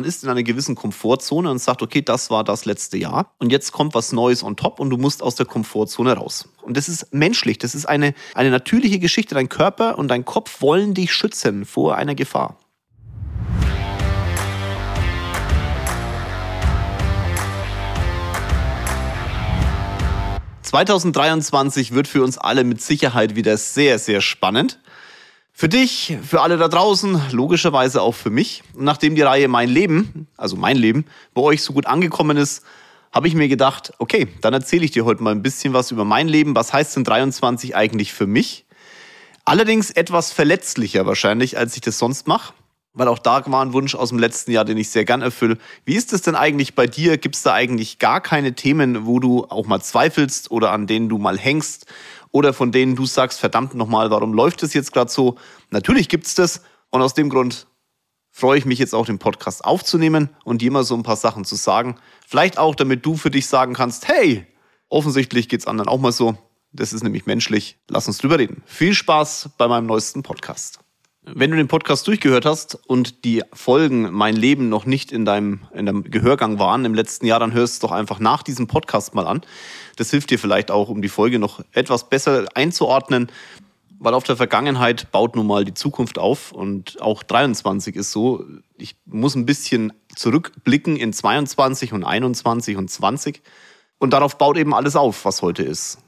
Man ist in einer gewissen Komfortzone und sagt, okay, das war das letzte Jahr und jetzt kommt was Neues on top und du musst aus der Komfortzone raus. Und das ist menschlich, das ist eine, eine natürliche Geschichte. Dein Körper und dein Kopf wollen dich schützen vor einer Gefahr. ...2023 wird für uns alle mit Sicherheit wieder sehr, sehr spannend. Für dich, für alle da draußen, logischerweise auch für mich. Und nachdem die Reihe Mein Leben, also mein Leben, bei euch so gut angekommen ist, habe ich mir gedacht, okay, dann erzähle ich dir heute mal ein bisschen was über mein Leben. Was heißt denn 23 eigentlich für mich? Allerdings etwas verletzlicher wahrscheinlich, als ich das sonst mache. Weil auch da war ein Wunsch aus dem letzten Jahr, den ich sehr gern erfülle. Wie ist es denn eigentlich bei dir? Gibt es da eigentlich gar keine Themen, wo du auch mal zweifelst oder an denen du mal hängst oder von denen du sagst, verdammt nochmal, warum läuft es jetzt gerade so? Natürlich gibt's das und aus dem Grund freue ich mich jetzt auch den Podcast aufzunehmen und dir mal so ein paar Sachen zu sagen. Vielleicht auch, damit du für dich sagen kannst, hey, offensichtlich geht's anderen auch mal so. Das ist nämlich menschlich. Lass uns drüber reden. Viel Spaß bei meinem neuesten Podcast. Wenn du den Podcast durchgehört hast und die Folgen Mein Leben noch nicht in deinem, in deinem Gehörgang waren im letzten Jahr, dann hörst du doch einfach nach diesem Podcast mal an. Das hilft dir vielleicht auch, um die Folge noch etwas besser einzuordnen, weil auf der Vergangenheit baut nun mal die Zukunft auf und auch 23 ist so. Ich muss ein bisschen zurückblicken in 22 und 21 und 20 und darauf baut eben alles auf, was heute ist.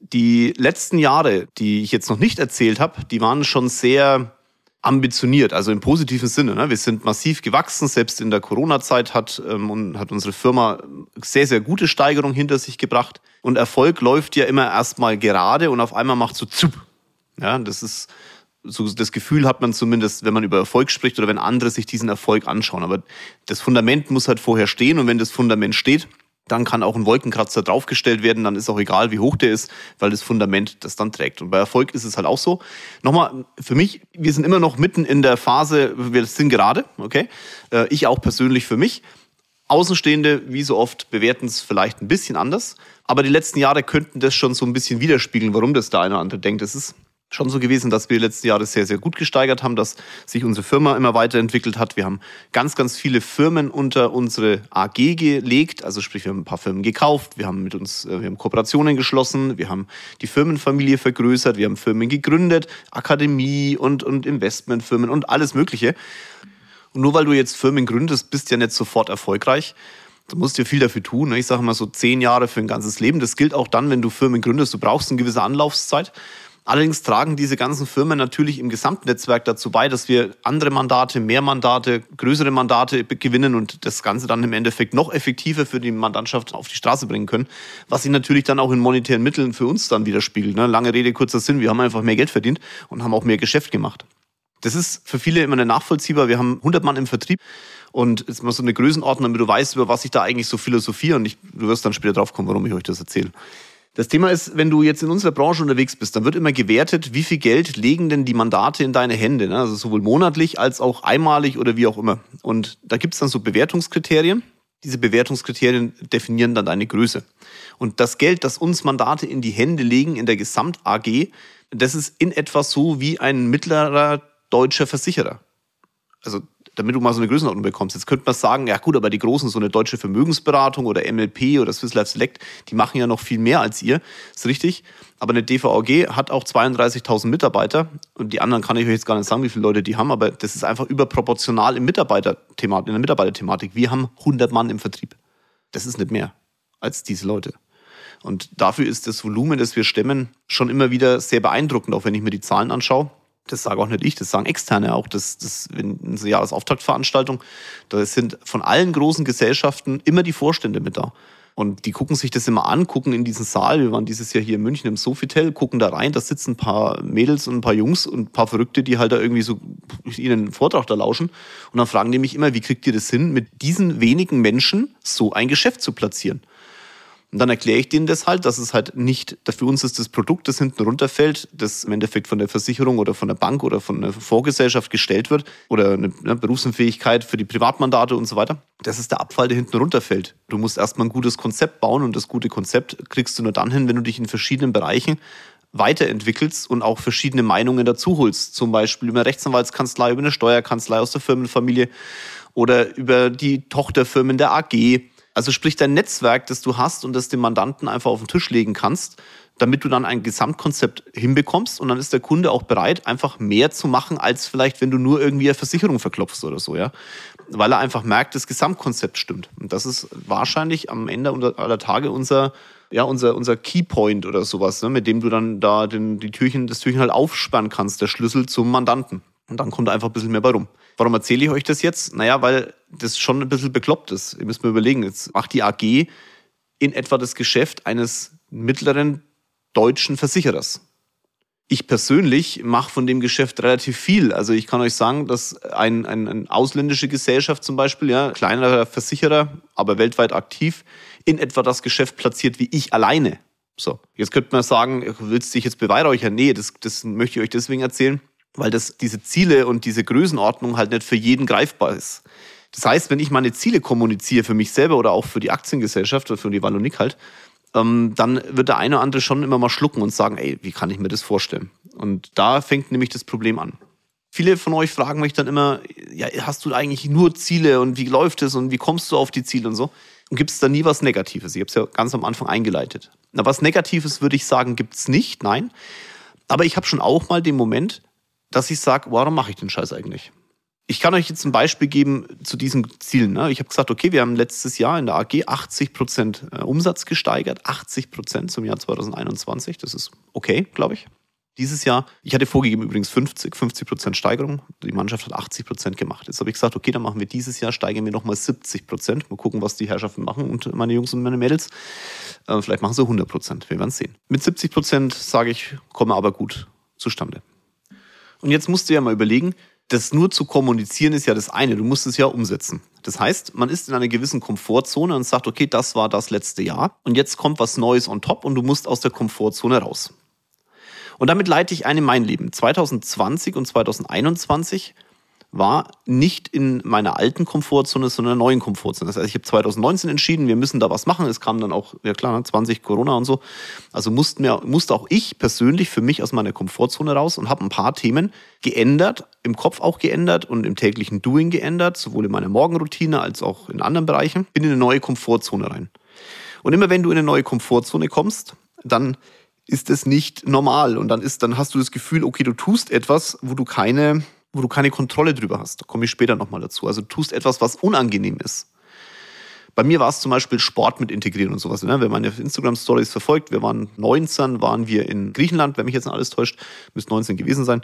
Die letzten Jahre, die ich jetzt noch nicht erzählt habe, die waren schon sehr ambitioniert, also im positiven Sinne. Ne? Wir sind massiv gewachsen, selbst in der Corona-Zeit hat, ähm, hat unsere Firma sehr, sehr gute Steigerung hinter sich gebracht. Und Erfolg läuft ja immer erstmal gerade und auf einmal macht so zup. Ja, das ist so das Gefühl hat man zumindest, wenn man über Erfolg spricht oder wenn andere sich diesen Erfolg anschauen. Aber das Fundament muss halt vorher stehen und wenn das Fundament steht, dann kann auch ein Wolkenkratzer draufgestellt werden, dann ist auch egal, wie hoch der ist, weil das Fundament das dann trägt. Und bei Erfolg ist es halt auch so. Nochmal, für mich, wir sind immer noch mitten in der Phase, wir sind gerade, okay? Äh, ich auch persönlich für mich. Außenstehende, wie so oft, bewerten es vielleicht ein bisschen anders. Aber die letzten Jahre könnten das schon so ein bisschen widerspiegeln, warum das der eine oder andere denkt. Es ist schon so gewesen, dass wir letzten Jahre sehr, sehr gut gesteigert haben, dass sich unsere Firma immer weiterentwickelt hat. Wir haben ganz, ganz viele Firmen unter unsere AG gelegt, also sprich, wir haben ein paar Firmen gekauft, wir haben mit uns, äh, wir haben Kooperationen geschlossen, wir haben die Firmenfamilie vergrößert, wir haben Firmen gegründet, Akademie und, und Investmentfirmen und alles Mögliche. Und nur weil du jetzt Firmen gründest, bist du ja nicht sofort erfolgreich. Du musst dir viel dafür tun. Ne? Ich sage mal so zehn Jahre für ein ganzes Leben. Das gilt auch dann, wenn du Firmen gründest. Du brauchst eine gewisse Anlaufzeit. Allerdings tragen diese ganzen Firmen natürlich im Gesamtnetzwerk dazu bei, dass wir andere Mandate, mehr Mandate, größere Mandate gewinnen und das Ganze dann im Endeffekt noch effektiver für die Mandantschaft auf die Straße bringen können, was sich natürlich dann auch in monetären Mitteln für uns dann widerspiegelt. Ne? Lange Rede, kurzer Sinn, wir haben einfach mehr Geld verdient und haben auch mehr Geschäft gemacht. Das ist für viele immer nachvollziehbar. Wir haben 100 Mann im Vertrieb und jetzt mal so eine Größenordnung, damit du weißt, über was ich da eigentlich so philosophiere und ich, du wirst dann später drauf kommen, warum ich euch das erzähle. Das Thema ist, wenn du jetzt in unserer Branche unterwegs bist, dann wird immer gewertet, wie viel Geld legen denn die Mandate in deine Hände. Ne? Also sowohl monatlich als auch einmalig oder wie auch immer. Und da gibt es dann so Bewertungskriterien. Diese Bewertungskriterien definieren dann deine Größe. Und das Geld, das uns Mandate in die Hände legen in der Gesamt-AG, das ist in etwas so wie ein mittlerer deutscher Versicherer. Also damit du mal so eine Größenordnung bekommst. Jetzt könnte man sagen, ja gut, aber die Großen, so eine deutsche Vermögensberatung oder MLP oder Swiss Life Select, die machen ja noch viel mehr als ihr. Ist richtig. Aber eine DVAG hat auch 32.000 Mitarbeiter und die anderen kann ich euch jetzt gar nicht sagen, wie viele Leute die haben, aber das ist einfach überproportional im Mitarbeiterthematik, in der Mitarbeiterthematik. Wir haben 100 Mann im Vertrieb. Das ist nicht mehr als diese Leute. Und dafür ist das Volumen, das wir stemmen, schon immer wieder sehr beeindruckend, auch wenn ich mir die Zahlen anschaue das sage auch nicht ich, das sagen Externe auch, das, das, wenn eine Jahresauftaktveranstaltung, da sind von allen großen Gesellschaften immer die Vorstände mit da. Und die gucken sich das immer an, gucken in diesen Saal. Wir waren dieses Jahr hier in München im Sofitel, gucken da rein, da sitzen ein paar Mädels und ein paar Jungs und ein paar Verrückte, die halt da irgendwie so ihnen einen Vortrag da lauschen. Und dann fragen die mich immer, wie kriegt ihr das hin, mit diesen wenigen Menschen so ein Geschäft zu platzieren? Und dann erkläre ich denen das halt, dass es halt nicht, für uns ist das Produkt, das hinten runterfällt, das im Endeffekt von der Versicherung oder von der Bank oder von einer Vorgesellschaft gestellt wird oder eine, eine Berufsunfähigkeit für die Privatmandate und so weiter. Das ist der Abfall, der hinten runterfällt. Du musst erstmal ein gutes Konzept bauen und das gute Konzept kriegst du nur dann hin, wenn du dich in verschiedenen Bereichen weiterentwickelst und auch verschiedene Meinungen dazu holst. Zum Beispiel über eine Rechtsanwaltskanzlei, über eine Steuerkanzlei aus der Firmenfamilie oder über die Tochterfirmen der AG. Also sprich dein Netzwerk, das du hast und das dem Mandanten einfach auf den Tisch legen kannst, damit du dann ein Gesamtkonzept hinbekommst und dann ist der Kunde auch bereit, einfach mehr zu machen, als vielleicht, wenn du nur irgendwie eine Versicherung verklopfst oder so, ja. Weil er einfach merkt, das Gesamtkonzept stimmt. Und das ist wahrscheinlich am Ende aller Tage unser, ja, unser, unser Keypoint oder sowas, ne, mit dem du dann da den, die Türchen, das Türchen halt aufsperren kannst, der Schlüssel zum Mandanten. Und dann kommt einfach ein bisschen mehr bei rum. Warum erzähle ich euch das jetzt? Naja, weil das schon ein bisschen bekloppt ist. Ihr müsst mir überlegen, jetzt macht die AG in etwa das Geschäft eines mittleren deutschen Versicherers. Ich persönlich mache von dem Geschäft relativ viel. Also ich kann euch sagen, dass ein, ein, eine ausländische Gesellschaft zum Beispiel, ja, kleinerer Versicherer, aber weltweit aktiv, in etwa das Geschäft platziert wie ich alleine. So, jetzt könnte man sagen, willst du dich jetzt beweihräuchern? Nee, das, das möchte ich euch deswegen erzählen, weil das, diese Ziele und diese Größenordnung halt nicht für jeden greifbar ist. Das heißt, wenn ich meine Ziele kommuniziere für mich selber oder auch für die Aktiengesellschaft oder für die Wallonik halt, ähm, dann wird der eine oder andere schon immer mal schlucken und sagen, ey, wie kann ich mir das vorstellen? Und da fängt nämlich das Problem an. Viele von euch fragen mich dann immer, ja, hast du eigentlich nur Ziele und wie läuft es und wie kommst du auf die Ziele und so? Und gibt es da nie was Negatives? Ich habe es ja ganz am Anfang eingeleitet. Na, was Negatives würde ich sagen, gibt es nicht, nein. Aber ich habe schon auch mal den Moment, dass ich sage, warum mache ich den Scheiß eigentlich? Ich kann euch jetzt ein Beispiel geben zu diesen Zielen. Ne? Ich habe gesagt, okay, wir haben letztes Jahr in der AG 80 Prozent äh, Umsatz gesteigert, 80 Prozent zum Jahr 2021. Das ist okay, glaube ich. Dieses Jahr, ich hatte vorgegeben übrigens 50, 50 Prozent Steigerung. Die Mannschaft hat 80 Prozent gemacht. Jetzt habe ich gesagt, okay, dann machen wir dieses Jahr, steigern wir nochmal 70 Prozent. Mal gucken, was die Herrschaften machen und meine Jungs und meine Mädels. Äh, vielleicht machen sie 100 Prozent. Wir werden sehen. Mit 70 Prozent, sage ich, kommen aber gut zustande. Und jetzt musst du ja mal überlegen, das nur zu kommunizieren ist ja das eine, du musst es ja umsetzen. Das heißt, man ist in einer gewissen Komfortzone und sagt, okay, das war das letzte Jahr und jetzt kommt was Neues on top und du musst aus der Komfortzone raus. Und damit leite ich ein in mein Leben. 2020 und 2021 war nicht in meiner alten Komfortzone, sondern in einer neuen Komfortzone. Das heißt, ich habe 2019 entschieden, wir müssen da was machen. Es kam dann auch, ja klar, 20 ne, Corona und so. Also mussten wir, musste auch ich persönlich für mich aus meiner Komfortzone raus und habe ein paar Themen geändert, im Kopf auch geändert und im täglichen Doing geändert, sowohl in meiner Morgenroutine als auch in anderen Bereichen. Bin in eine neue Komfortzone rein. Und immer wenn du in eine neue Komfortzone kommst, dann ist es nicht normal und dann ist, dann hast du das Gefühl, okay, du tust etwas, wo du keine wo du keine Kontrolle drüber hast. Da komme ich später nochmal dazu. Also du tust etwas, was unangenehm ist. Bei mir war es zum Beispiel Sport mit integrieren und sowas. Ne? Wenn man meine Instagram-Stories verfolgt, wir waren 19, waren wir in Griechenland, wenn mich jetzt alles täuscht, müsste 19 gewesen sein.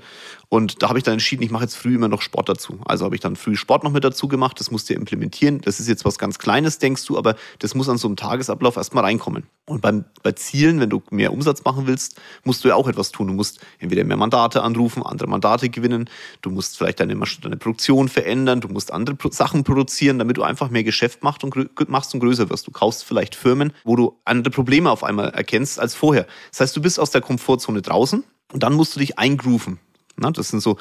Und da habe ich dann entschieden, ich mache jetzt früh immer noch Sport dazu. Also habe ich dann früh Sport noch mit dazu gemacht, das musst du implementieren. Das ist jetzt was ganz Kleines, denkst du, aber das muss an so einem Tagesablauf erstmal reinkommen. Und beim, bei Zielen, wenn du mehr Umsatz machen willst, musst du ja auch etwas tun. Du musst entweder mehr Mandate anrufen, andere Mandate gewinnen, du musst vielleicht deine, deine Produktion verändern, du musst andere Sachen produzieren, damit du einfach mehr Geschäft machst und machst und größer wirst. Du kaufst vielleicht Firmen, wo du andere Probleme auf einmal erkennst als vorher. Das heißt, du bist aus der Komfortzone draußen und dann musst du dich eingrooven. Das sind so,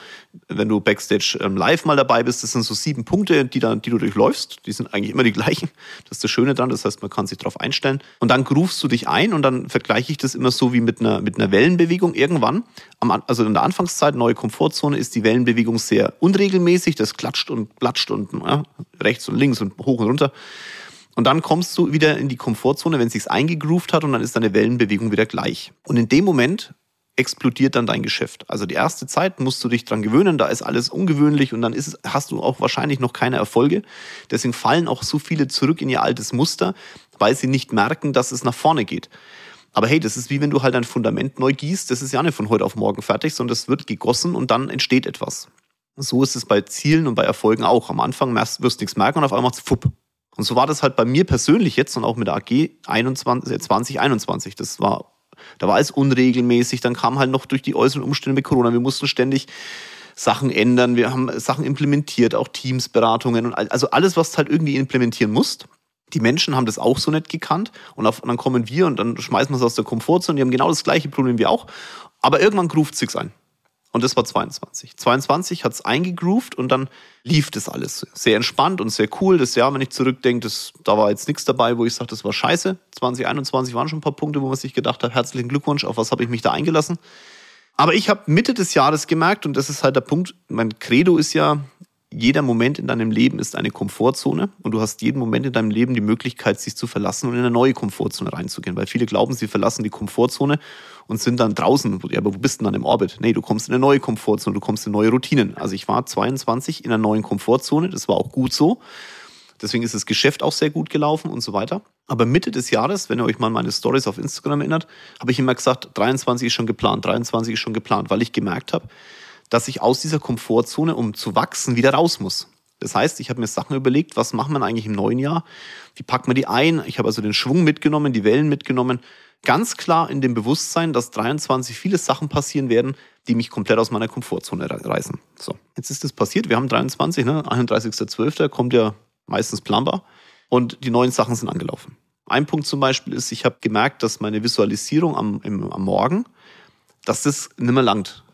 wenn du Backstage ähm, live mal dabei bist, das sind so sieben Punkte, die, da, die du durchläufst. Die sind eigentlich immer die gleichen. Das ist das Schöne dran. Das heißt, man kann sich darauf einstellen. Und dann groovst du dich ein und dann vergleiche ich das immer so wie mit einer, mit einer Wellenbewegung. Irgendwann, am, also in der Anfangszeit, neue Komfortzone, ist die Wellenbewegung sehr unregelmäßig. Das klatscht und platscht und ja, rechts und links und hoch und runter. Und dann kommst du wieder in die Komfortzone, wenn es sich eingegroovt hat und dann ist deine Wellenbewegung wieder gleich. Und in dem Moment explodiert dann dein Geschäft. Also die erste Zeit musst du dich dran gewöhnen, da ist alles ungewöhnlich und dann ist, hast du auch wahrscheinlich noch keine Erfolge. Deswegen fallen auch so viele zurück in ihr altes Muster, weil sie nicht merken, dass es nach vorne geht. Aber hey, das ist wie wenn du halt ein Fundament neu gießt, das ist ja nicht von heute auf morgen fertig, sondern es wird gegossen und dann entsteht etwas. So ist es bei Zielen und bei Erfolgen auch. Am Anfang wirst du nichts merken und auf einmal macht es fupp. Und so war das halt bei mir persönlich jetzt und auch mit der AG 21, 2021. Das war da war es unregelmäßig, dann kam halt noch durch die äußeren Umstände mit Corona. Wir mussten ständig Sachen ändern, wir haben Sachen implementiert, auch Teamsberatungen und also alles, was du halt irgendwie implementieren musst. Die Menschen haben das auch so nicht gekannt und, auf, und dann kommen wir und dann schmeißen wir es aus der Komfortzone. Die haben genau das gleiche Problem wie auch. Aber irgendwann ruft sich's ein. Und das war 22. 22 hat es eingegroovt und dann lief das alles sehr entspannt und sehr cool. Das Jahr, wenn ich zurückdenke, das, da war jetzt nichts dabei, wo ich sage, das war scheiße. 2021 waren schon ein paar Punkte, wo man sich gedacht hat, herzlichen Glückwunsch, auf was habe ich mich da eingelassen. Aber ich habe Mitte des Jahres gemerkt, und das ist halt der Punkt, mein Credo ist ja, jeder Moment in deinem Leben ist eine Komfortzone und du hast jeden Moment in deinem Leben die Möglichkeit, sich zu verlassen und in eine neue Komfortzone reinzugehen. Weil viele glauben, sie verlassen die Komfortzone und sind dann draußen. Ja, aber wo bist du dann im Orbit? Nee, du kommst in eine neue Komfortzone, du kommst in neue Routinen. Also ich war 22 in einer neuen Komfortzone, das war auch gut so. Deswegen ist das Geschäft auch sehr gut gelaufen und so weiter. Aber Mitte des Jahres, wenn ihr euch mal meine Stories auf Instagram erinnert, habe ich immer gesagt, 23 ist schon geplant, 23 ist schon geplant, weil ich gemerkt habe, dass ich aus dieser Komfortzone, um zu wachsen, wieder raus muss. Das heißt, ich habe mir Sachen überlegt, was macht man eigentlich im neuen Jahr? Wie packt man die ein? Ich habe also den Schwung mitgenommen, die Wellen mitgenommen. Ganz klar in dem Bewusstsein, dass 23 viele Sachen passieren werden, die mich komplett aus meiner Komfortzone reißen. So, jetzt ist das passiert. Wir haben 23, ne? 31.12. kommt ja meistens planbar. Und die neuen Sachen sind angelaufen. Ein Punkt zum Beispiel ist, ich habe gemerkt, dass meine Visualisierung am, im, am Morgen, dass das nicht mehr langt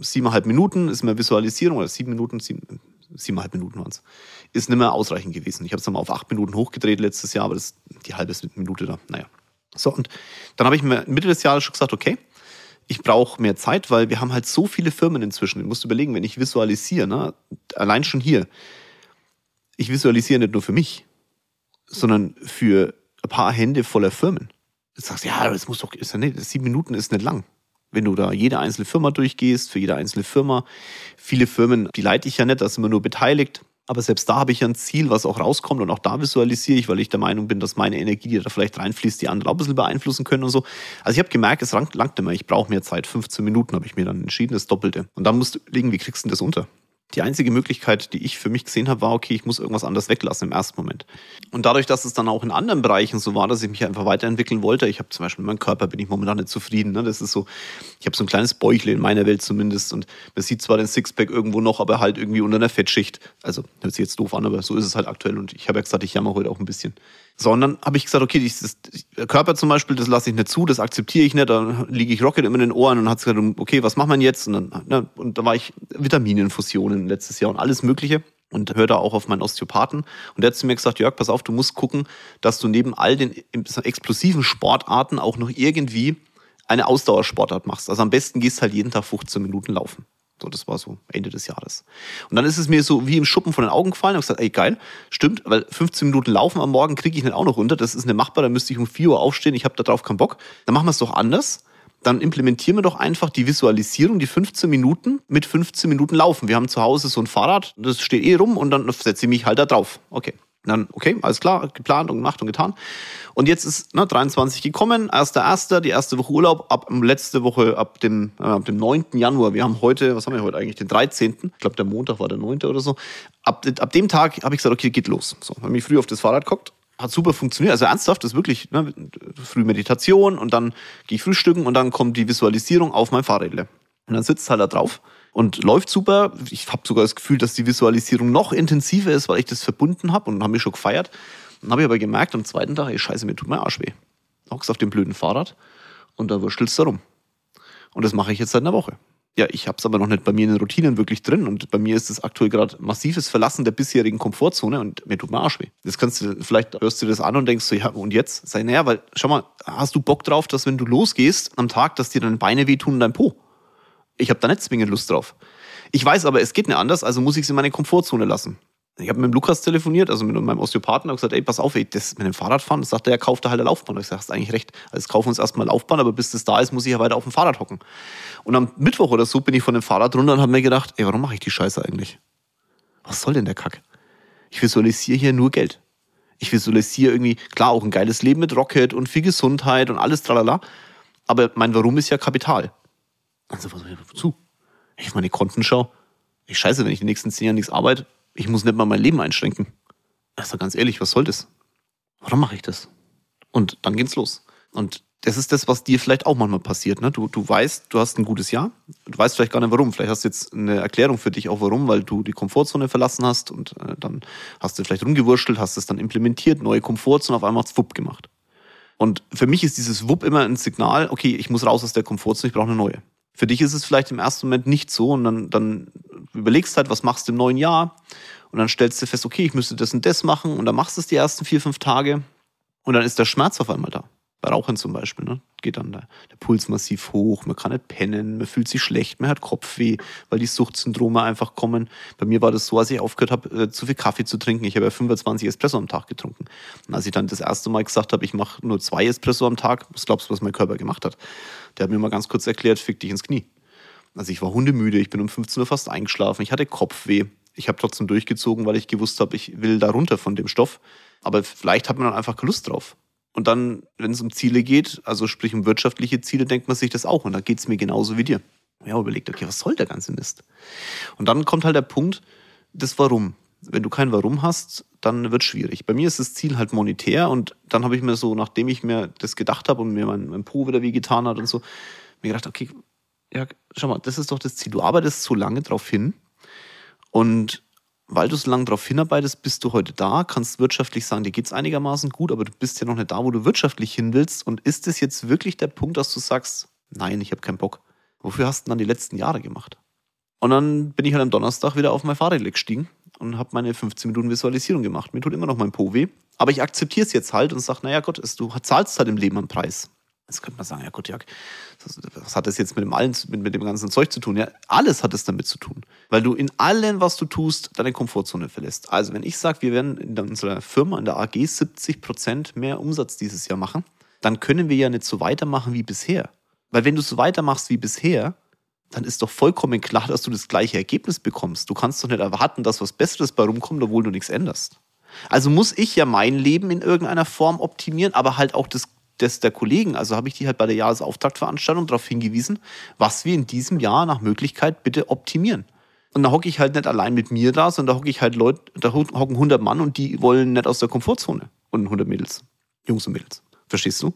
siebeneinhalb Minuten ist mehr Visualisierung, oder sieben Minuten, sieben, siebeneinhalb Minuten waren es, ist nicht mehr ausreichend gewesen. Ich habe es dann mal auf acht Minuten hochgedreht letztes Jahr, aber das die halbe Minute da, naja. So, und dann habe ich mir Mitte des Jahres schon gesagt, okay, ich brauche mehr Zeit, weil wir haben halt so viele Firmen inzwischen. Du musst überlegen, wenn ich visualisiere, ne, allein schon hier, ich visualisiere nicht nur für mich, sondern für ein paar Hände voller Firmen. Du sagst, ja, das muss doch, ist ja nicht, sieben Minuten ist nicht lang wenn du da jede einzelne Firma durchgehst, für jede einzelne Firma. Viele Firmen, die leite ich ja nicht, da sind wir nur beteiligt. Aber selbst da habe ich ja ein Ziel, was auch rauskommt und auch da visualisiere ich, weil ich der Meinung bin, dass meine Energie, die da vielleicht reinfließt, die andere auch ein bisschen beeinflussen können und so. Also ich habe gemerkt, es langt, langt nicht. Ich brauche mehr Zeit. 15 Minuten habe ich mir dann entschieden, das Doppelte. Und dann musst du überlegen, wie kriegst du das unter? Die einzige Möglichkeit, die ich für mich gesehen habe, war, okay, ich muss irgendwas anderes weglassen im ersten Moment. Und dadurch, dass es dann auch in anderen Bereichen so war, dass ich mich einfach weiterentwickeln wollte, ich habe zum Beispiel mit meinem Körper bin ich momentan nicht zufrieden. Ne? Das ist so, ich habe so ein kleines Bäuchle in meiner Welt zumindest und man sieht zwar den Sixpack irgendwo noch, aber halt irgendwie unter einer Fettschicht. Also hört sich jetzt doof an, aber so ist es halt aktuell und ich habe ja gesagt, ich jammer heute auch ein bisschen. Sondern habe ich gesagt, okay, dieses Körper zum Beispiel, das lasse ich nicht zu, das akzeptiere ich nicht, da liege ich Rocket immer in den Ohren und hat gesagt, okay, was macht man jetzt? Und dann, ne, und da war ich Vitamininfusionen letztes Jahr und alles Mögliche und höre da auch auf meinen Osteopathen. Und der hat zu mir gesagt, Jörg, pass auf, du musst gucken, dass du neben all den explosiven Sportarten auch noch irgendwie eine Ausdauersportart machst. Also am besten gehst halt jeden Tag 15 Minuten laufen. So, das war so Ende des Jahres. Und dann ist es mir so wie im Schuppen von den Augen gefallen und gesagt, ey geil, stimmt, weil 15 Minuten laufen am Morgen kriege ich nicht auch noch runter. Das ist nicht machbar, da müsste ich um 4 Uhr aufstehen, ich habe da drauf keinen Bock. Dann machen wir es doch anders. Dann implementieren wir doch einfach die Visualisierung, die 15 Minuten mit 15 Minuten laufen. Wir haben zu Hause so ein Fahrrad, das steht eh rum und dann setze ich mich halt da drauf. Okay. Dann, okay, alles klar, geplant und gemacht und getan. Und jetzt ist ne, 23 gekommen, erster, erster, die erste Woche Urlaub, ab letzte Woche, ab dem, äh, ab dem 9. Januar. Wir haben heute, was haben wir heute eigentlich, den 13. Ich glaube, der Montag war der 9. oder so. Ab, ab dem Tag habe ich gesagt, okay, geht los. So, habe mich früh auf das Fahrrad geguckt, hat super funktioniert. Also ernsthaft, das ist wirklich ne, früh Meditation und dann gehe ich frühstücken und dann kommt die Visualisierung auf mein Fahrrädle. Und dann sitzt halt da drauf und läuft super. Ich habe sogar das Gefühl, dass die Visualisierung noch intensiver ist, weil ich das verbunden habe und habe mich schon gefeiert. Dann habe ich aber gemerkt am zweiten Tag, ey, scheiße, mir tut mein Arsch weh. Hockst auf dem blöden Fahrrad und da wurstelst du rum. Und das mache ich jetzt seit einer Woche. Ja, ich habe es aber noch nicht bei mir in den Routinen wirklich drin und bei mir ist es aktuell gerade massives Verlassen der bisherigen Komfortzone und mir tut mein Arsch weh. Das kannst du, vielleicht hörst du das an und denkst so, ja, und jetzt? Sei näher, weil, schau mal, hast du Bock drauf, dass wenn du losgehst am Tag, dass dir deine Beine wehtun und dein Po? Ich habe da nicht zwingend Lust drauf. Ich weiß aber, es geht nicht anders, also muss ich es in meine Komfortzone lassen. Ich habe mit dem Lukas telefoniert, also mit meinem Osteopathen, und gesagt, ey, pass auf, ey, das mit dem Fahrradfahren, das sagt er, er kauft da halt eine Laufbahn. Und ich sage, hast eigentlich recht. Also kaufen uns erstmal Laufbahn, aber bis das da ist, muss ich ja weiter auf dem Fahrrad hocken. Und am Mittwoch oder so bin ich von dem Fahrrad runter und habe mir gedacht, ey, warum mache ich die Scheiße eigentlich? Was soll denn der Kack? Ich visualisiere hier nur Geld. Ich visualisiere irgendwie, klar, auch ein geiles Leben mit Rocket und viel Gesundheit und alles tralala. Aber mein Warum ist ja Kapital. Also, was wozu? Ich meine Kontenschau. Ich scheiße, wenn ich die nächsten zehn Jahre nichts arbeite, ich muss nicht mal mein Leben einschränken. Also ganz ehrlich, was soll das? Warum mache ich das? Und dann geht's los. Und das ist das, was dir vielleicht auch manchmal passiert. Ne? Du, du weißt, du hast ein gutes Jahr. Du weißt vielleicht gar nicht warum. Vielleicht hast du jetzt eine Erklärung für dich auch warum, weil du die Komfortzone verlassen hast und äh, dann hast du vielleicht rumgewurschtelt, hast es dann implementiert, neue Komfortzone, auf einmal hat's Wupp gemacht. Und für mich ist dieses Wupp immer ein Signal, okay, ich muss raus aus der Komfortzone, ich brauche eine neue. Für dich ist es vielleicht im ersten Moment nicht so und dann, dann überlegst halt, was machst du im neuen Jahr und dann stellst du fest, okay, ich müsste das und das machen und dann machst du es die ersten vier, fünf Tage und dann ist der Schmerz auf einmal da. Bei Rauchern zum Beispiel. Ne? Geht dann der, der, Puls massiv hoch, man kann nicht pennen, man fühlt sich schlecht, man hat Kopfweh, weil die Suchtsyndrome einfach kommen. Bei mir war das so, als ich aufgehört habe, äh, zu viel Kaffee zu trinken. Ich habe ja 25 Espresso am Tag getrunken. Und als ich dann das erste Mal gesagt habe, ich mache nur zwei Espresso am Tag, was glaubst du, was mein Körper gemacht hat? Der hat mir mal ganz kurz erklärt, fick dich ins Knie. Also ich war hundemüde, ich bin um 15 Uhr fast eingeschlafen, ich hatte Kopfweh. Ich habe trotzdem durchgezogen, weil ich gewusst habe, ich will da runter von dem Stoff. Aber vielleicht hat man dann einfach Lust drauf. Und dann, wenn es um Ziele geht, also sprich um wirtschaftliche Ziele, denkt man sich das auch. Und dann geht es mir genauso wie dir. Ja, überlegt, okay, was soll der ganze Mist? Und dann kommt halt der Punkt, das Warum. Wenn du kein Warum hast, dann wird es schwierig. Bei mir ist das Ziel halt monetär und dann habe ich mir so, nachdem ich mir das gedacht habe und mir mein, mein Po wieder wehgetan hat und so, mir gedacht, okay, ja, schau mal, das ist doch das Ziel. Du arbeitest so lange drauf hin und weil du so lange darauf hinarbeitest, bist du heute da, kannst wirtschaftlich sagen, dir geht es einigermaßen gut, aber du bist ja noch nicht da, wo du wirtschaftlich hin willst. Und ist es jetzt wirklich der Punkt, dass du sagst, nein, ich habe keinen Bock? Wofür hast du dann die letzten Jahre gemacht? Und dann bin ich halt am Donnerstag wieder auf mein Fahrrad gestiegen und habe meine 15 Minuten Visualisierung gemacht. Mir tut immer noch mein Po weh. Aber ich akzeptiere es jetzt halt und sage, naja Gott, du zahlst halt im Leben einen Preis. Jetzt könnte man sagen, ja gut, Jörg, was hat das jetzt mit dem, allen, mit, mit dem ganzen Zeug zu tun? Ja, alles hat es damit zu tun. Weil du in allem, was du tust, deine Komfortzone verlässt. Also wenn ich sage, wir werden in unserer Firma, in der AG, 70 Prozent mehr Umsatz dieses Jahr machen, dann können wir ja nicht so weitermachen wie bisher. Weil wenn du so weitermachst wie bisher, dann ist doch vollkommen klar, dass du das gleiche Ergebnis bekommst. Du kannst doch nicht erwarten, dass was Besseres bei rumkommt, obwohl du nichts änderst. Also muss ich ja mein Leben in irgendeiner Form optimieren, aber halt auch das des der Kollegen, also habe ich die halt bei der Jahresauftaktveranstaltung darauf hingewiesen, was wir in diesem Jahr nach Möglichkeit bitte optimieren. Und da hocke ich halt nicht allein mit mir da, sondern da hocke ich halt Leute, da hocken 100 Mann und die wollen nicht aus der Komfortzone. Und 100 Mädels. Jungs und Mädels. Verstehst du?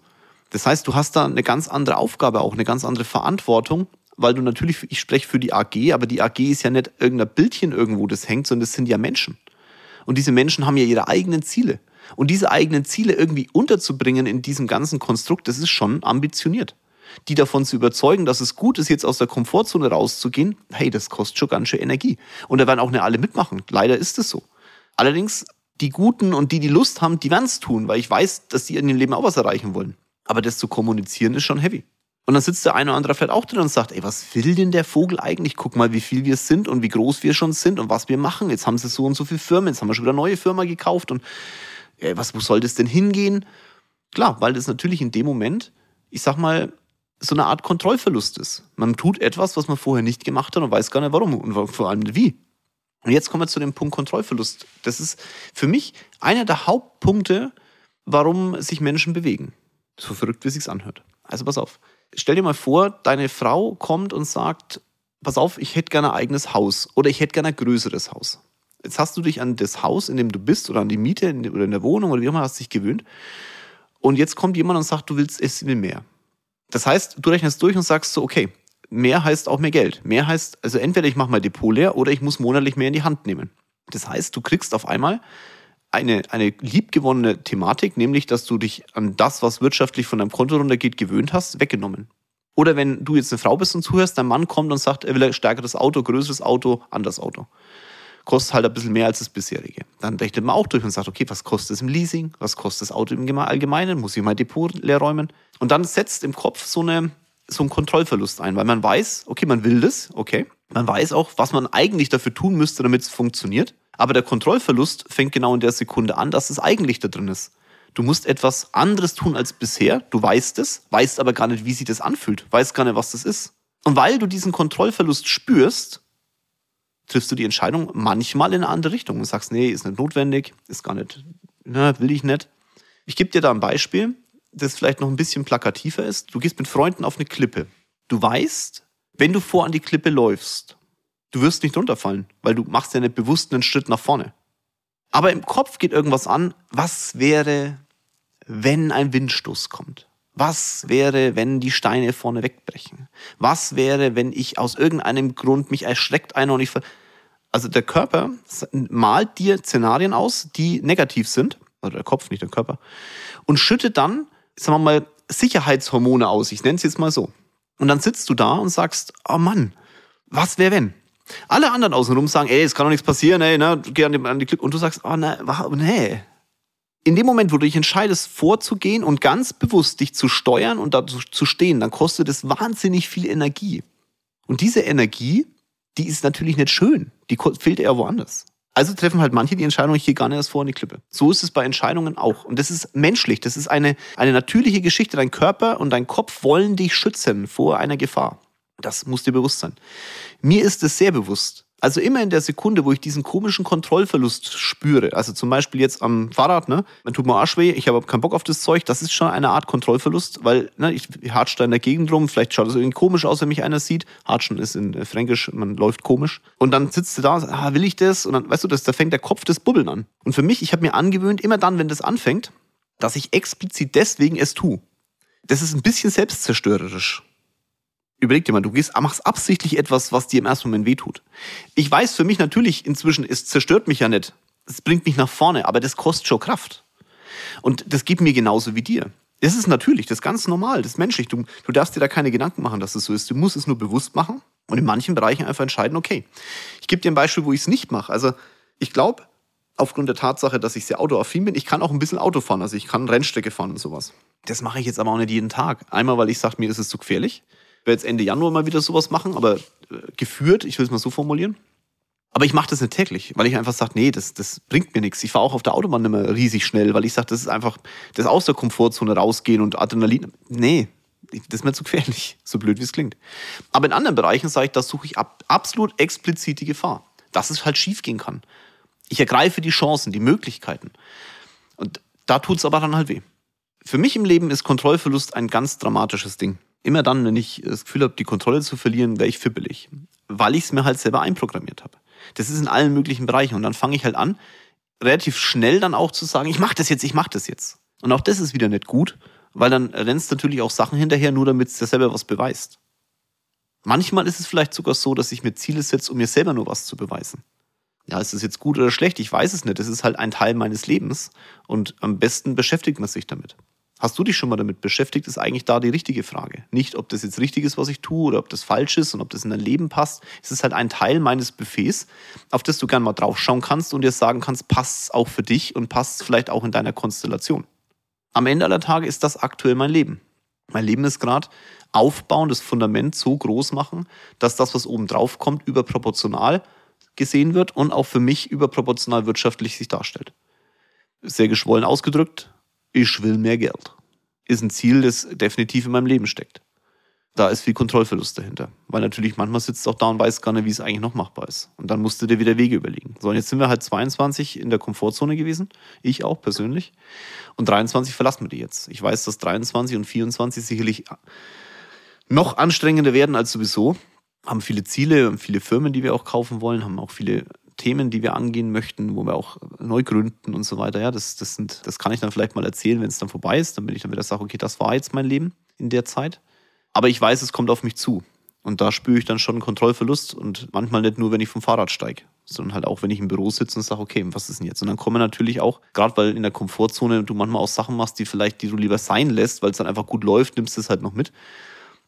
Das heißt, du hast da eine ganz andere Aufgabe, auch eine ganz andere Verantwortung, weil du natürlich, ich spreche für die AG, aber die AG ist ja nicht irgendein Bildchen irgendwo, das hängt, sondern das sind ja Menschen. Und diese Menschen haben ja ihre eigenen Ziele. Und diese eigenen Ziele irgendwie unterzubringen in diesem ganzen Konstrukt, das ist schon ambitioniert. Die davon zu überzeugen, dass es gut ist, jetzt aus der Komfortzone rauszugehen, hey, das kostet schon ganz schön Energie. Und da werden auch nicht alle mitmachen. Leider ist es so. Allerdings, die Guten und die, die Lust haben, die werden es tun, weil ich weiß, dass die in ihrem Leben auch was erreichen wollen. Aber das zu kommunizieren ist schon heavy. Und dann sitzt der eine oder andere vielleicht auch drin und sagt, ey, was will denn der Vogel eigentlich? Guck mal, wie viel wir sind und wie groß wir schon sind und was wir machen. Jetzt haben sie so und so viele Firmen, jetzt haben wir schon wieder neue Firma gekauft und ey, was, wo soll das denn hingehen? Klar, weil das natürlich in dem Moment, ich sag mal, so eine Art Kontrollverlust ist. Man tut etwas, was man vorher nicht gemacht hat und weiß gar nicht warum und vor allem wie. Und jetzt kommen wir zu dem Punkt Kontrollverlust. Das ist für mich einer der Hauptpunkte, warum sich Menschen bewegen. So verrückt, wie es sich anhört. Also pass auf. Stell dir mal vor, deine Frau kommt und sagt, pass auf, ich hätte gerne ein eigenes Haus oder ich hätte gerne ein größeres Haus. Jetzt hast du dich an das Haus, in dem du bist, oder an die Miete oder in der Wohnung oder wie auch immer, hast dich gewöhnt. Und jetzt kommt jemand und sagt, du willst es will mehr. Das heißt, du rechnest durch und sagst so, okay, mehr heißt auch mehr Geld. Mehr heißt, also entweder ich mache mein Depot leer oder ich muss monatlich mehr in die Hand nehmen. Das heißt, du kriegst auf einmal eine, eine liebgewonnene Thematik, nämlich, dass du dich an das, was wirtschaftlich von deinem Konto runtergeht, gewöhnt hast, weggenommen. Oder wenn du jetzt eine Frau bist und zuhörst, dein Mann kommt und sagt, er will ein stärkeres Auto, größeres Auto, anderes Auto kostet halt ein bisschen mehr als das bisherige. Dann rechnet man auch durch und sagt, okay, was kostet es im Leasing? Was kostet das Auto im Allgemeinen? Muss ich mein Depot leer räumen? Und dann setzt im Kopf so, eine, so ein Kontrollverlust ein, weil man weiß, okay, man will das, okay. Man weiß auch, was man eigentlich dafür tun müsste, damit es funktioniert. Aber der Kontrollverlust fängt genau in der Sekunde an, dass es eigentlich da drin ist. Du musst etwas anderes tun als bisher. Du weißt es, weißt aber gar nicht, wie sich das anfühlt, weißt gar nicht, was das ist. Und weil du diesen Kontrollverlust spürst, triffst du die Entscheidung manchmal in eine andere Richtung und sagst, nee, ist nicht notwendig, ist gar nicht, na, will ich nicht. Ich gebe dir da ein Beispiel, das vielleicht noch ein bisschen plakativer ist. Du gehst mit Freunden auf eine Klippe. Du weißt, wenn du vor an die Klippe läufst, du wirst nicht runterfallen, weil du machst ja nicht bewusst einen Schritt nach vorne. Aber im Kopf geht irgendwas an, was wäre, wenn ein Windstoß kommt? Was wäre, wenn die Steine vorne wegbrechen? Was wäre, wenn ich aus irgendeinem Grund mich erschreckt einer und ich... Also der Körper malt dir Szenarien aus, die negativ sind, also der Kopf, nicht der Körper, und schüttet dann, sagen wir mal, Sicherheitshormone aus. Ich nenne es jetzt mal so. Und dann sitzt du da und sagst, oh Mann, was wäre wenn? Alle anderen außenrum sagen, ey, es kann doch nichts passieren, ey, ne, geh an die, an die Klippe. Und du sagst, oh ne, nee, In dem Moment, wo du dich entscheidest, vorzugehen und ganz bewusst dich zu steuern und da zu stehen, dann kostet es wahnsinnig viel Energie. Und diese Energie, die ist natürlich nicht schön. Die fehlt eher woanders. Also treffen halt manche die Entscheidung, ich gehe gar nicht erst vor in die Klippe. So ist es bei Entscheidungen auch. Und das ist menschlich. Das ist eine, eine natürliche Geschichte. Dein Körper und dein Kopf wollen dich schützen vor einer Gefahr. Das muss dir bewusst sein. Mir ist es sehr bewusst. Also immer in der Sekunde, wo ich diesen komischen Kontrollverlust spüre, also zum Beispiel jetzt am Fahrrad, ne, man tut mir Arsch weh, ich habe keinen Bock auf das Zeug, das ist schon eine Art Kontrollverlust, weil ne, ich, hatsche da in der Gegend rum, vielleicht schaut es irgendwie komisch aus, wenn mich einer sieht. Hatschen ist in äh, Fränkisch, man läuft komisch. Und dann sitzt du da, ah, will ich das? Und dann, weißt du, das, da fängt der Kopf das Bubbeln an. Und für mich, ich habe mir angewöhnt, immer dann, wenn das anfängt, dass ich explizit deswegen es tue. Das ist ein bisschen selbstzerstörerisch überleg dir mal, du gehst, machst absichtlich etwas, was dir im ersten Moment wehtut. Ich weiß für mich natürlich inzwischen, es zerstört mich ja nicht. Es bringt mich nach vorne, aber das kostet schon Kraft. Und das geht mir genauso wie dir. Das ist natürlich, das ist ganz normal, das ist menschlich. Du, du darfst dir da keine Gedanken machen, dass es so ist. Du musst es nur bewusst machen und in manchen Bereichen einfach entscheiden, okay. Ich gebe dir ein Beispiel, wo ich es nicht mache. Also ich glaube, aufgrund der Tatsache, dass ich sehr autoaffin bin, ich kann auch ein bisschen Auto fahren. Also ich kann Rennstrecke fahren und sowas. Das mache ich jetzt aber auch nicht jeden Tag. Einmal, weil ich sage, mir ist es zu gefährlich werde jetzt Ende Januar mal wieder sowas machen, aber äh, geführt, ich will es mal so formulieren. Aber ich mache das nicht täglich, weil ich einfach sage, nee, das, das bringt mir nichts. Ich fahre auch auf der Autobahn nicht mehr riesig schnell, weil ich sage, das ist einfach das aus der Komfortzone rausgehen und Adrenalin. Nee, das ist mir zu gefährlich, so blöd wie es klingt. Aber in anderen Bereichen sage ich, da suche ich ab, absolut explizit die Gefahr, dass es halt schiefgehen kann. Ich ergreife die Chancen, die Möglichkeiten. Und da tut es aber dann halt weh. Für mich im Leben ist Kontrollverlust ein ganz dramatisches Ding immer dann, wenn ich das Gefühl habe, die Kontrolle zu verlieren, wäre ich fibbelig. Weil ich es mir halt selber einprogrammiert habe. Das ist in allen möglichen Bereichen. Und dann fange ich halt an, relativ schnell dann auch zu sagen, ich mache das jetzt, ich mache das jetzt. Und auch das ist wieder nicht gut, weil dann rennst natürlich auch Sachen hinterher, nur damit es dir selber was beweist. Manchmal ist es vielleicht sogar so, dass ich mir Ziele setze, um mir selber nur was zu beweisen. Ja, ist das jetzt gut oder schlecht? Ich weiß es nicht. Das ist halt ein Teil meines Lebens. Und am besten beschäftigt man sich damit. Hast du dich schon mal damit beschäftigt, ist eigentlich da die richtige Frage. Nicht, ob das jetzt richtig ist, was ich tue, oder ob das falsch ist und ob das in dein Leben passt. Es ist halt ein Teil meines Buffets, auf das du gerne mal draufschauen kannst und dir sagen kannst, passt es auch für dich und passt es vielleicht auch in deiner Konstellation. Am Ende aller Tage ist das aktuell mein Leben. Mein Leben ist gerade aufbauen, das Fundament so groß machen, dass das, was oben drauf kommt, überproportional gesehen wird und auch für mich überproportional wirtschaftlich sich darstellt. Sehr geschwollen ausgedrückt, ich will mehr Geld. Ist ein Ziel, das definitiv in meinem Leben steckt. Da ist viel Kontrollverlust dahinter. Weil natürlich manchmal sitzt auch da und weiß gar nicht, wie es eigentlich noch machbar ist. Und dann musst du dir wieder Wege überlegen. So, und jetzt sind wir halt 22 in der Komfortzone gewesen. Ich auch persönlich. Und 23 verlassen wir die jetzt. Ich weiß, dass 23 und 24 sicherlich noch anstrengender werden als sowieso. Haben viele Ziele, viele Firmen, die wir auch kaufen wollen, haben auch viele Themen, die wir angehen möchten, wo wir auch neu gründen und so weiter. Ja, das, das, sind, das kann ich dann vielleicht mal erzählen, wenn es dann vorbei ist, damit ich dann wieder sage, okay, das war jetzt mein Leben in der Zeit. Aber ich weiß, es kommt auf mich zu. Und da spüre ich dann schon Kontrollverlust und manchmal nicht nur, wenn ich vom Fahrrad steige, sondern halt auch, wenn ich im Büro sitze und sage, okay, was ist denn jetzt? Und dann kommen natürlich auch, gerade weil in der Komfortzone du manchmal auch Sachen machst, die vielleicht, die du lieber sein lässt, weil es dann einfach gut läuft, nimmst du es halt noch mit.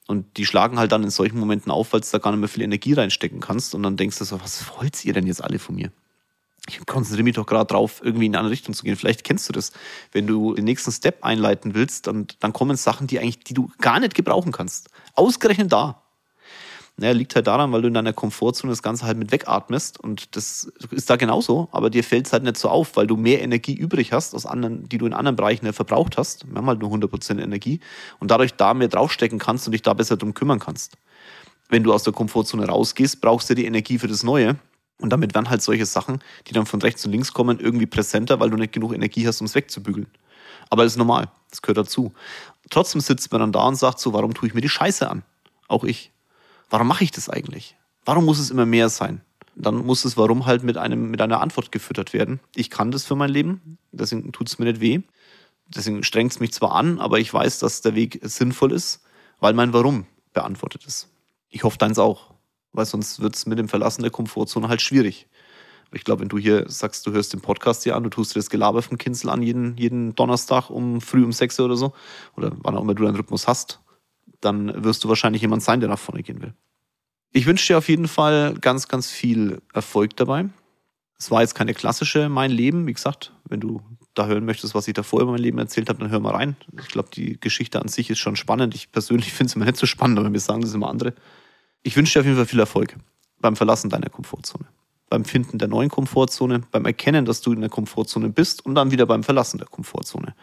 Und die schlagen halt dann in solchen Momenten auf, weil du da gar nicht mehr viel Energie reinstecken kannst. Und dann denkst du so, was wollt ihr denn jetzt alle von mir? Ich konzentriere mich doch gerade drauf, irgendwie in eine andere Richtung zu gehen. Vielleicht kennst du das. Wenn du den nächsten Step einleiten willst, dann, dann kommen Sachen, die eigentlich, die du gar nicht gebrauchen kannst. Ausgerechnet da. Naja, liegt halt daran, weil du in deiner Komfortzone das Ganze halt mit wegatmest und das ist da genauso, aber dir fällt es halt nicht so auf, weil du mehr Energie übrig hast, aus anderen, die du in anderen Bereichen verbraucht hast. Wir haben halt nur 100% Energie und dadurch da mehr draufstecken kannst und dich da besser drum kümmern kannst. Wenn du aus der Komfortzone rausgehst, brauchst du die Energie für das Neue und damit werden halt solche Sachen, die dann von rechts und links kommen, irgendwie präsenter, weil du nicht genug Energie hast, um es wegzubügeln. Aber das ist normal, das gehört dazu. Trotzdem sitzt man dann da und sagt so, warum tue ich mir die Scheiße an? Auch ich. Warum mache ich das eigentlich? Warum muss es immer mehr sein? Dann muss es Warum halt mit, einem, mit einer Antwort gefüttert werden. Ich kann das für mein Leben, deswegen tut es mir nicht weh. Deswegen strengt es mich zwar an, aber ich weiß, dass der Weg sinnvoll ist, weil mein Warum beantwortet ist. Ich hoffe deins auch, weil sonst wird es mit dem Verlassen der Komfortzone halt schwierig. Ich glaube, wenn du hier sagst, du hörst den Podcast hier an, du tust dir das Gelaber vom Kinzel an jeden, jeden Donnerstag um früh um sechs oder so, oder wann auch immer du deinen Rhythmus hast, dann wirst du wahrscheinlich jemand sein, der nach vorne gehen will. Ich wünsche dir auf jeden Fall ganz, ganz viel Erfolg dabei. Es war jetzt keine klassische Mein Leben. Wie gesagt, wenn du da hören möchtest, was ich davor über mein Leben erzählt habe, dann hör mal rein. Ich glaube, die Geschichte an sich ist schon spannend. Ich persönlich finde es immer nicht so spannend, aber mir sagen das immer andere. Ich wünsche dir auf jeden Fall viel Erfolg beim Verlassen deiner Komfortzone, beim Finden der neuen Komfortzone, beim Erkennen, dass du in der Komfortzone bist und dann wieder beim Verlassen der Komfortzone.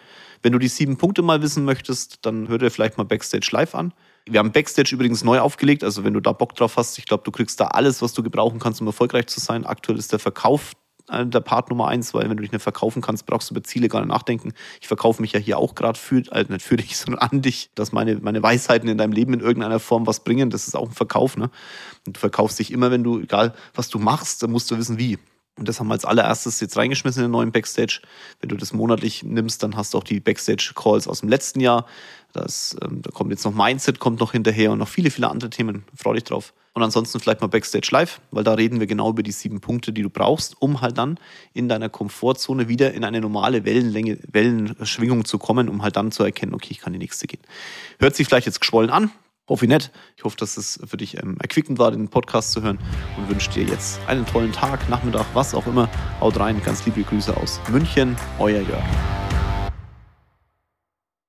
Wenn du die sieben Punkte mal wissen möchtest, dann hör dir vielleicht mal Backstage Live an. Wir haben Backstage übrigens neu aufgelegt, also wenn du da Bock drauf hast, ich glaube, du kriegst da alles, was du gebrauchen kannst, um erfolgreich zu sein. Aktuell ist der Verkauf äh, der Part Nummer eins, weil wenn du dich nicht verkaufen kannst, brauchst du über Ziele gar nicht nachdenken. Ich verkaufe mich ja hier auch gerade für, also nicht für dich, sondern an dich, dass meine, meine Weisheiten in deinem Leben in irgendeiner Form was bringen. Das ist auch ein Verkauf, ne? Und du verkaufst dich immer, wenn du, egal was du machst, dann musst du wissen, wie. Und das haben wir als allererstes jetzt reingeschmissen in den neuen Backstage. Wenn du das monatlich nimmst, dann hast du auch die Backstage-Calls aus dem letzten Jahr. Das, ähm, da kommt jetzt noch Mindset, kommt noch hinterher und noch viele, viele andere Themen. Freu dich drauf. Und ansonsten vielleicht mal Backstage Live, weil da reden wir genau über die sieben Punkte, die du brauchst, um halt dann in deiner Komfortzone wieder in eine normale Wellenlänge, Wellenschwingung zu kommen, um halt dann zu erkennen, okay, ich kann die nächste gehen. Hört sich vielleicht jetzt geschwollen an, hoffe ich nicht. Ich hoffe, dass es für dich ähm, erquickend war, den Podcast zu hören und wünsche dir jetzt einen tollen Tag, Nachmittag, was auch immer. Haut rein, ganz liebe Grüße aus München, euer Jörg.